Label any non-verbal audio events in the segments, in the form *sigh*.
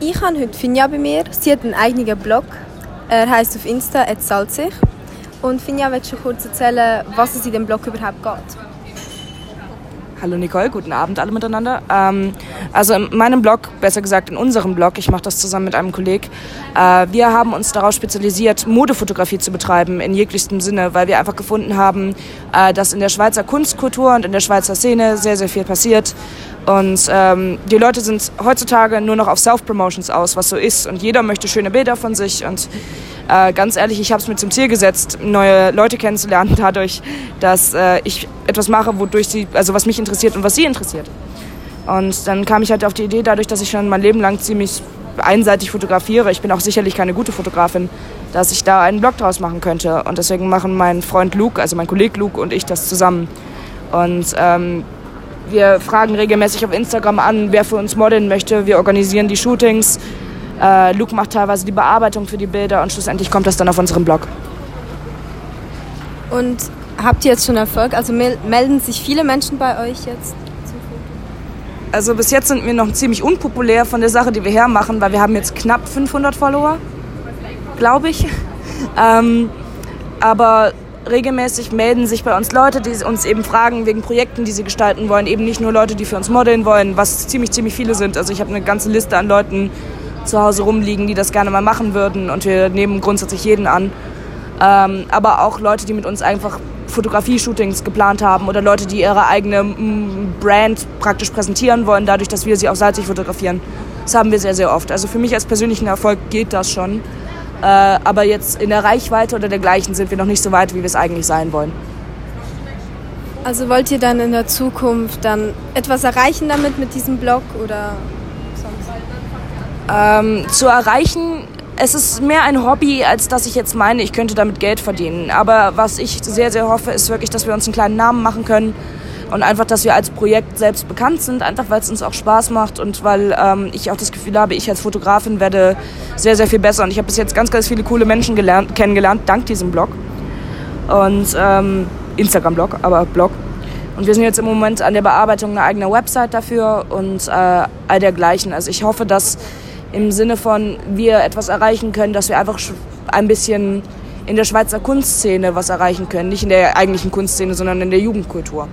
Ich habe heute Finja bei mir. Sie hat einen eigenen Blog. Er heißt auf Insta @salzig. Und Finja, willst du kurz erzählen, was es in dem Blog überhaupt geht? Hallo Nicole, guten Abend alle miteinander. Ähm, also in meinem Blog, besser gesagt in unserem Blog, ich mache das zusammen mit einem Kollegen, äh, wir haben uns darauf spezialisiert, Modefotografie zu betreiben in jeglichstem Sinne, weil wir einfach gefunden haben, äh, dass in der Schweizer Kunstkultur und in der Schweizer Szene sehr, sehr viel passiert. Und ähm, die Leute sind heutzutage nur noch auf Self-Promotions aus, was so ist. Und jeder möchte schöne Bilder von sich und äh, ganz ehrlich, ich habe es mir zum Ziel gesetzt, neue Leute kennenzulernen, *laughs* dadurch, dass äh, ich etwas mache, wodurch sie, also was mich interessiert und was sie interessiert. Und dann kam ich halt auf die Idee, dadurch, dass ich schon mein Leben lang ziemlich einseitig fotografiere, ich bin auch sicherlich keine gute Fotografin, dass ich da einen Blog draus machen könnte. Und deswegen machen mein Freund Luke, also mein Kollege Luke und ich das zusammen. Und ähm, wir fragen regelmäßig auf Instagram an, wer für uns modeln möchte. Wir organisieren die Shootings. Äh, Luke macht teilweise die Bearbeitung für die Bilder und schlussendlich kommt das dann auf unseren Blog. Und habt ihr jetzt schon Erfolg? Also melden sich viele Menschen bei euch jetzt? Also bis jetzt sind wir noch ziemlich unpopulär von der Sache, die wir hermachen, weil wir haben jetzt knapp 500 Follower, glaube ich. *laughs* Ähm, aber regelmäßig melden sich bei uns Leute, die uns eben fragen wegen Projekten, die sie gestalten wollen. Eben nicht nur Leute, die für uns modeln wollen, was ziemlich, ziemlich viele sind. Also ich habe eine ganze Liste an Leuten, zu Hause rumliegen, die das gerne mal machen würden. Und wir nehmen grundsätzlich jeden an. Ähm, aber auch Leute, die mit uns einfach Fotografie-Shootings geplant haben oder Leute, die ihre eigene mm, Brand praktisch präsentieren wollen, dadurch, dass wir sie auch salzig fotografieren. Das haben wir sehr, sehr oft. Also für mich als persönlichen Erfolg geht das schon. Äh, aber jetzt in der Reichweite oder dergleichen sind wir noch nicht so weit, wie wir es eigentlich sein wollen. Also wollt ihr dann in der Zukunft dann etwas erreichen damit mit diesem Blog oder? ähm, zu erreichen. Es ist mehr ein Hobby, als dass ich jetzt meine, ich könnte damit Geld verdienen. Aber was ich sehr, sehr hoffe, ist wirklich, dass wir uns einen kleinen Namen machen können und einfach, dass wir als Projekt selbst bekannt sind, einfach weil es uns auch Spaß macht und weil ähm, ich auch das Gefühl habe, ich als Fotografin werde sehr, sehr viel besser. Und ich habe bis jetzt ganz, ganz viele coole Menschen gelernt, kennengelernt, dank diesem Blog. Und ähm, Instagram-Blog, aber Blog. Und wir sind jetzt im Moment an der Bearbeitung einer eigenen Website dafür und äh, all dergleichen. Also ich hoffe, dass im Sinne von wir etwas erreichen können, dass wir einfach ein bisschen in der Schweizer Kunstszene was erreichen können. Nicht in der eigentlichen Kunstszene, sondern in der Jugendkultur.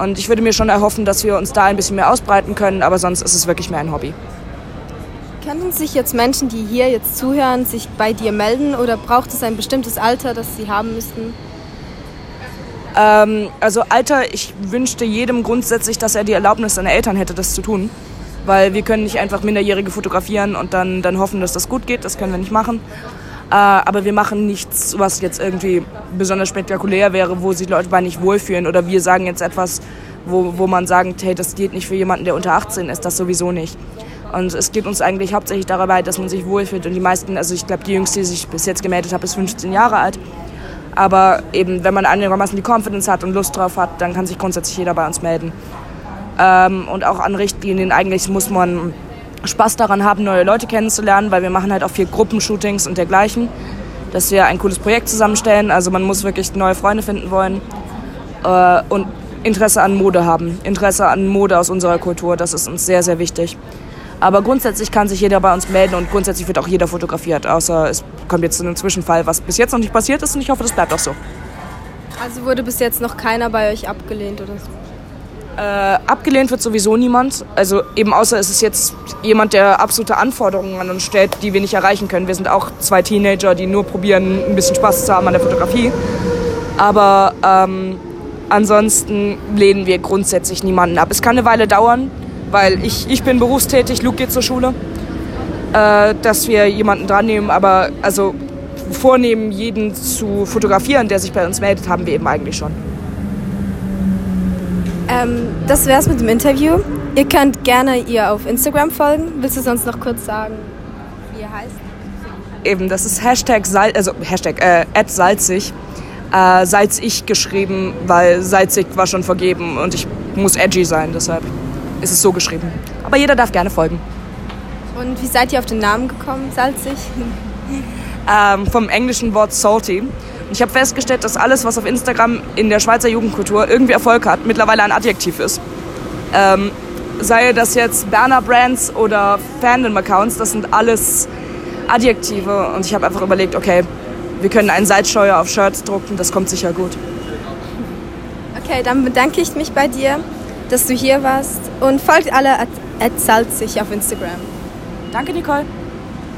Und ich würde mir schon erhoffen, dass wir uns da ein bisschen mehr ausbreiten können, aber sonst ist es wirklich mehr ein Hobby. Können sich jetzt Menschen, die hier jetzt zuhören, sich bei dir melden oder braucht es ein bestimmtes Alter, das sie haben müssten? Ähm, also Alter, ich wünschte jedem grundsätzlich, dass er die Erlaubnis seiner Eltern hätte, das zu tun weil wir können nicht einfach Minderjährige fotografieren und dann, dann hoffen, dass das gut geht. Das können wir nicht machen. Äh, aber wir machen nichts, was jetzt irgendwie besonders spektakulär wäre, wo sich Leute bei nicht wohlfühlen. Oder wir sagen jetzt etwas, wo, wo man sagt, hey, das geht nicht für jemanden, der unter 18 ist, das sowieso nicht. Und es geht uns eigentlich hauptsächlich dabei, dass man sich wohlfühlt. Und die meisten, also ich glaube, die jüngste, die sich bis jetzt gemeldet hat, ist 15 Jahre alt. Aber eben, wenn man einigermaßen die Confidence hat und Lust drauf hat, dann kann sich grundsätzlich jeder bei uns melden ähm, und auch an Richtlinien. Eigentlich muss man Spaß daran haben, neue Leute kennenzulernen, weil wir machen halt auch viel Gruppenshootings und dergleichen, dass wir ein cooles Projekt zusammenstellen. Also man muss wirklich neue Freunde finden wollen äh, und Interesse an Mode haben, Interesse an Mode aus unserer Kultur. Das ist uns sehr, sehr wichtig. Aber grundsätzlich kann sich jeder bei uns melden und grundsätzlich wird auch jeder fotografiert, außer es kommt jetzt zu einem Zwischenfall, was bis jetzt noch nicht passiert ist und ich hoffe, das bleibt auch so. Also wurde bis jetzt noch keiner bei euch abgelehnt oder so? Äh, abgelehnt wird sowieso niemand. Also eben außer es ist jetzt jemand, der absolute Anforderungen an uns stellt, die wir nicht erreichen können. Wir sind auch zwei Teenager, die nur probieren, ein bisschen Spaß zu haben an der Fotografie. Aber ähm, ansonsten lehnen wir grundsätzlich niemanden ab. Es kann eine Weile dauern, weil ich, ich bin berufstätig, Luke geht zur Schule, äh, dass wir jemanden dran nehmen. Aber also vornehmen, jeden zu fotografieren, der sich bei uns meldet, haben wir eben eigentlich schon. Ähm, das wär's mit dem Interview. Ihr könnt gerne ihr auf Instagram folgen. Willst du sonst noch kurz sagen, wie ihr heißt? Eben, das ist Hashtag, Sal also Hashtag äh, salzig. Äh, salzig geschrieben, weil salzig war schon vergeben und ich muss edgy sein, deshalb ist es so geschrieben. Aber jeder darf gerne folgen. Und wie seid ihr auf den Namen gekommen, salzig? ähm, vom englischen Wort salty. Ich habe festgestellt, dass alles, was auf Instagram in der Schweizer Jugendkultur irgendwie Erfolg hat, mittlerweile ein Adjektiv ist. Ähm, sei das jetzt Berner Brands oder Fandom-Accounts, das sind alles Adjektive. Und ich habe einfach überlegt, okay, wir können einen Salzsteuer auf Shirts drucken, das kommt sicher gut. Okay, dann bedanke ich mich bei dir, dass du hier warst und folgt alle at, at Salzig auf Instagram. Danke, Nicole.